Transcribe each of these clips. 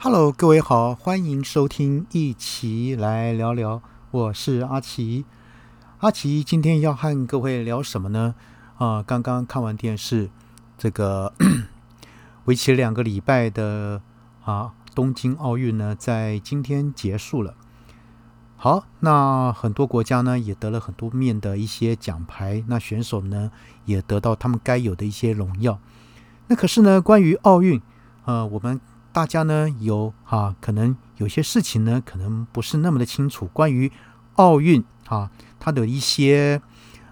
Hello，各位好，欢迎收听，一起来聊聊。我是阿奇，阿奇今天要和各位聊什么呢？啊，刚刚看完电视，这个 为期两个礼拜的啊东京奥运呢，在今天结束了。好，那很多国家呢也得了很多面的一些奖牌，那选手呢也得到他们该有的一些荣耀。那可是呢，关于奥运，呃，我们。大家呢有哈，可能有些事情呢，可能不是那么的清楚。关于奥运啊，它的一些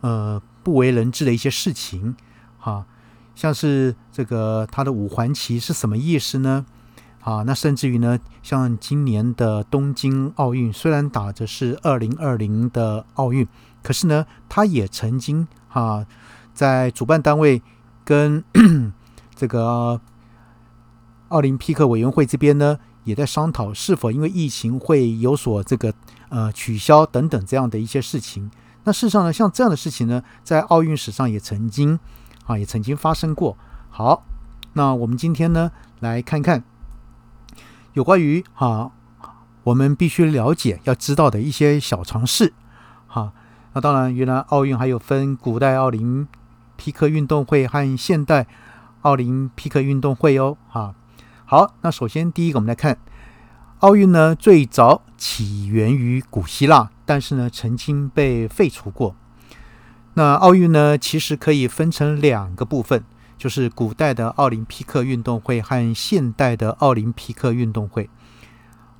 呃不为人知的一些事情哈，像是这个它的五环旗是什么意思呢？啊，那甚至于呢，像今年的东京奥运，虽然打的是二零二零的奥运，可是呢，它也曾经哈在主办单位跟 这个。奥林匹克委员会这边呢，也在商讨是否因为疫情会有所这个呃取消等等这样的一些事情。那事实上呢，像这样的事情呢，在奥运史上也曾经啊也曾经发生过。好，那我们今天呢来看看有关于啊我们必须了解要知道的一些小常识。好，那当然，原来奥运还有分古代奥林匹克运动会和现代奥林匹克运动会哦。哈。好，那首先第一个，我们来看奥运呢，最早起源于古希腊，但是呢，曾经被废除过。那奥运呢，其实可以分成两个部分，就是古代的奥林匹克运动会和现代的奥林匹克运动会。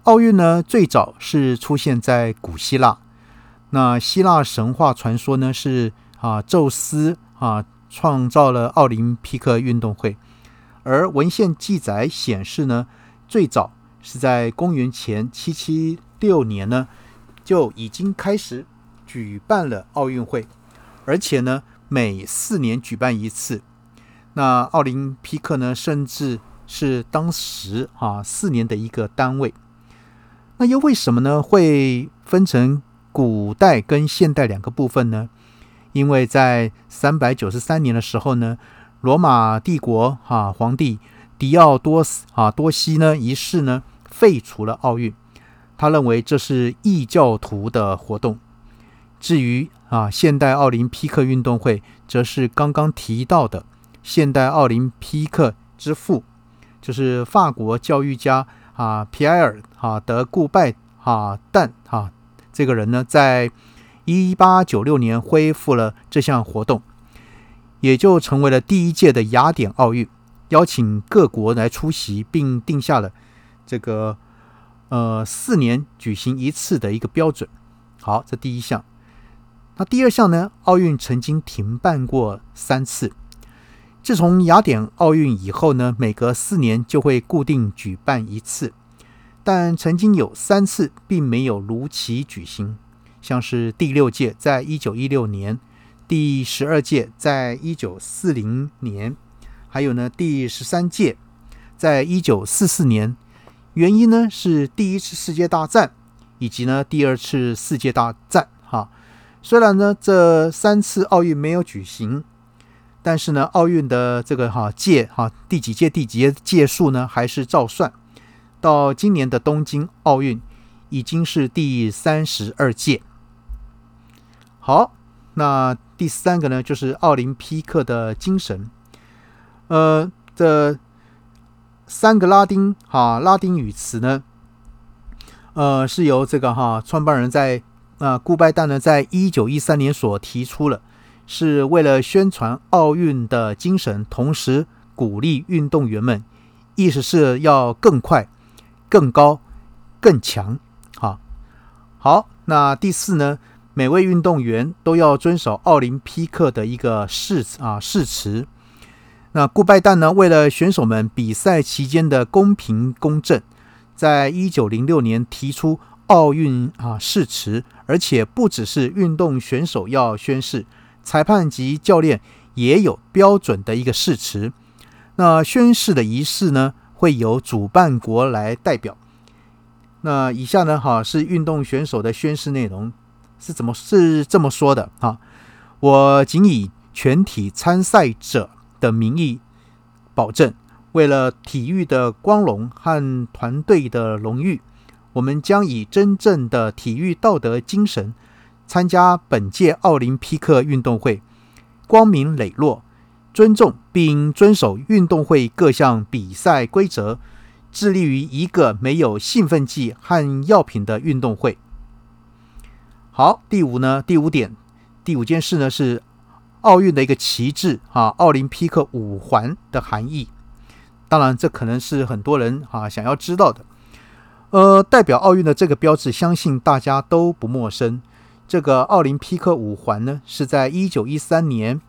奥运呢，最早是出现在古希腊。那希腊神话传说呢，是啊，宙斯啊创造了奥林匹克运动会。而文献记载显示呢，最早是在公元前七七六年呢，就已经开始举办了奥运会，而且呢，每四年举办一次。那奥林匹克呢，甚至是当时啊四年的一个单位。那又为什么呢？会分成古代跟现代两个部分呢？因为在三百九十三年的时候呢。罗马帝国哈皇帝狄奥多斯啊多西呢一世呢废除了奥运，他认为这是异教徒的活动。至于啊现代奥林匹克运动会，则是刚刚提到的现代奥林匹克之父，就是法国教育家啊皮埃尔啊德顾拜啊旦啊这个人呢，在一八九六年恢复了这项活动。也就成为了第一届的雅典奥运，邀请各国来出席，并定下了这个呃四年举行一次的一个标准。好，这第一项。那第二项呢？奥运曾经停办过三次。自从雅典奥运以后呢，每隔四年就会固定举办一次，但曾经有三次并没有如期举行，像是第六届，在一九一六年。第十二届在一九四零年，还有呢第十三届在一九四四年。原因呢是第一次世界大战以及呢第二次世界大战。哈，虽然呢这三次奥运没有举行，但是呢奥运的这个哈届哈第几届第几届届数呢还是照算。到今年的东京奥运已经是第三十二届。好。那第三个呢，就是奥林匹克的精神。呃，这三个拉丁哈拉丁语词呢，呃，是由这个哈创办人在啊顾拜旦呢，在一九一三年所提出了，是为了宣传奥运的精神，同时鼓励运动员们，意思是要更快、更高、更强。好，好，那第四呢？每位运动员都要遵守奥林匹克的一个誓啊誓词。那顾拜旦呢，为了选手们比赛期间的公平公正，在一九零六年提出奥运啊誓词，而且不只是运动选手要宣誓，裁判及教练也有标准的一个誓词。那宣誓的仪式呢，会由主办国来代表。那以下呢，哈是运动选手的宣誓内容。是怎么是这么说的啊？我仅以全体参赛者的名义保证，为了体育的光荣和团队的荣誉，我们将以真正的体育道德精神参加本届奥林匹克运动会，光明磊落，尊重并遵守运动会各项比赛规则，致力于一个没有兴奋剂和药品的运动会。好，第五呢？第五点，第五件事呢是奥运的一个旗帜啊，奥林匹克五环的含义。当然，这可能是很多人啊想要知道的。呃，代表奥运的这个标志，相信大家都不陌生。这个奥林匹克五环呢，是在一九一三年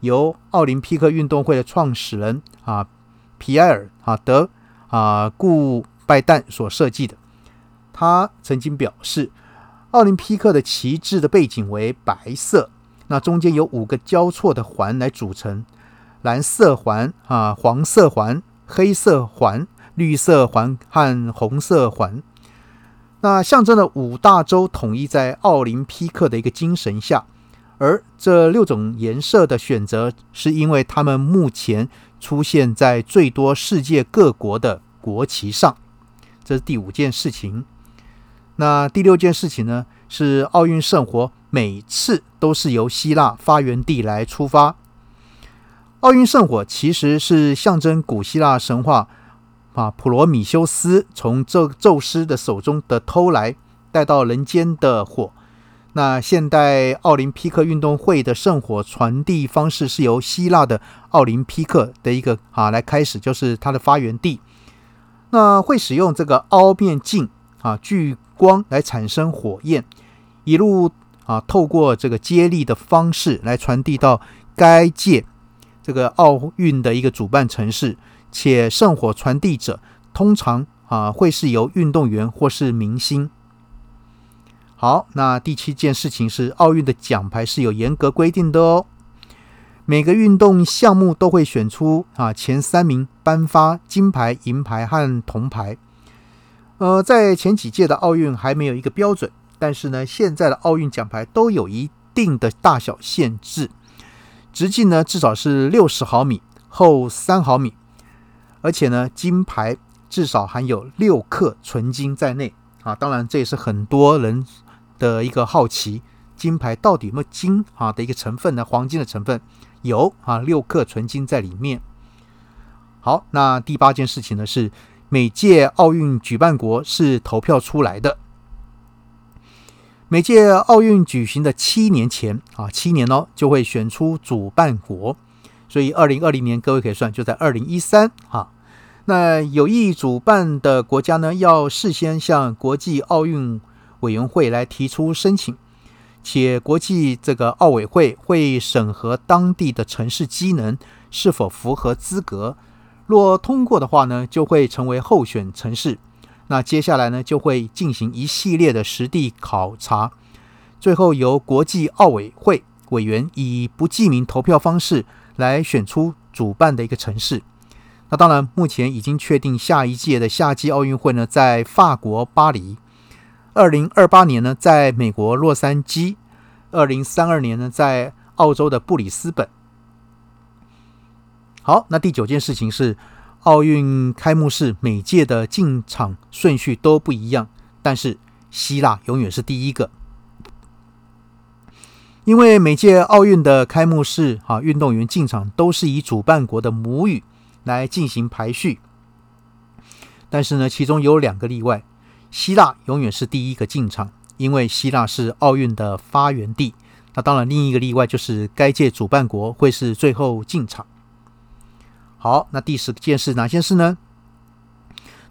由奥林匹克运动会的创始人啊皮埃尔啊德啊顾拜旦所设计的。他曾经表示。奥林匹克的旗帜的背景为白色，那中间有五个交错的环来组成：蓝色环啊、黄色环、黑色环、绿色环和红色环。那象征了五大洲统一在奥林匹克的一个精神下。而这六种颜色的选择，是因为它们目前出现在最多世界各国的国旗上。这是第五件事情。那第六件事情呢，是奥运圣火每次都是由希腊发源地来出发。奥运圣火其实是象征古希腊神话啊，普罗米修斯从宙宙斯的手中的偷来带到人间的火。那现代奥林匹克运动会的圣火传递方式是由希腊的奥林匹克的一个啊来开始，就是它的发源地。那会使用这个凹面镜啊，聚。光来产生火焰，一路啊透过这个接力的方式来传递到该届这个奥运的一个主办城市，且圣火传递者通常啊会是由运动员或是明星。好，那第七件事情是奥运的奖牌是有严格规定的哦，每个运动项目都会选出啊前三名颁发金牌、银牌和铜牌。呃，在前几届的奥运还没有一个标准，但是呢，现在的奥运奖牌都有一定的大小限制，直径呢至少是六十毫米，厚三毫米，而且呢，金牌至少含有六克纯金在内啊。当然，这也是很多人的一个好奇，金牌到底有没有金啊的一个成分呢？黄金的成分有啊，六克纯金在里面。好，那第八件事情呢是。每届奥运举办国是投票出来的。每届奥运举行的七年前啊，七年哦，就会选出主办国。所以二零二零年，各位可以算就在二零一三哈。那有意主办的国家呢，要事先向国际奥运委员会来提出申请，且国际这个奥委会会审核当地的城市机能是否符合资格。若通过的话呢，就会成为候选城市。那接下来呢，就会进行一系列的实地考察，最后由国际奥委会委员以不记名投票方式来选出主办的一个城市。那当然，目前已经确定下一届的夏季奥运会呢，在法国巴黎；二零二八年呢，在美国洛杉矶；二零三二年呢，在澳洲的布里斯本。好，那第九件事情是奥运开幕式每届的进场顺序都不一样，但是希腊永远是第一个，因为每届奥运的开幕式啊，运动员进场都是以主办国的母语来进行排序。但是呢，其中有两个例外，希腊永远是第一个进场，因为希腊是奥运的发源地。那当然，另一个例外就是该届主办国会是最后进场。好，那第十件事哪件事呢？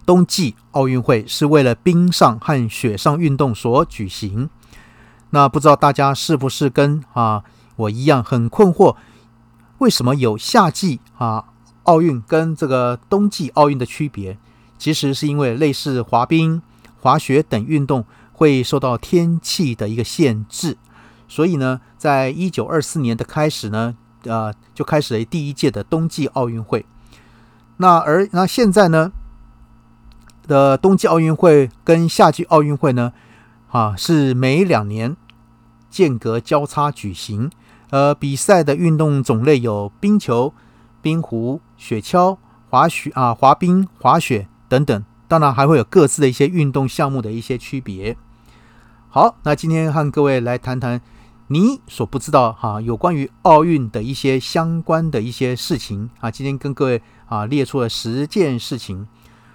冬季奥运会是为了冰上和雪上运动所举行。那不知道大家是不是跟啊我一样很困惑，为什么有夏季啊奥运跟这个冬季奥运的区别？其实是因为类似滑冰、滑雪等运动会受到天气的一个限制，所以呢，在一九二四年的开始呢。呃，就开始了第一届的冬季奥运会。那而那现在呢的冬季奥运会跟夏季奥运会呢，啊是每两年间隔交叉举行。呃，比赛的运动种类有冰球、冰壶、雪橇、滑雪啊、滑冰、滑雪等等，当然还会有各自的一些运动项目的一些区别。好，那今天和各位来谈谈你所不知道哈，有关于奥运的一些相关的一些事情啊。今天跟各位啊列出了十件事情。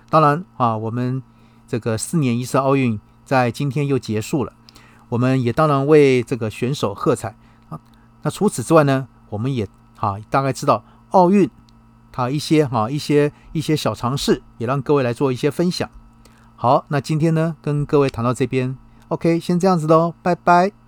当然啊，我们这个四年一次奥运在今天又结束了，我们也当然为这个选手喝彩啊。那除此之外呢，我们也啊大概知道奥运。好，一些哈一些一些小尝试，也让各位来做一些分享。好，那今天呢，跟各位谈到这边，OK，先这样子喽，拜拜。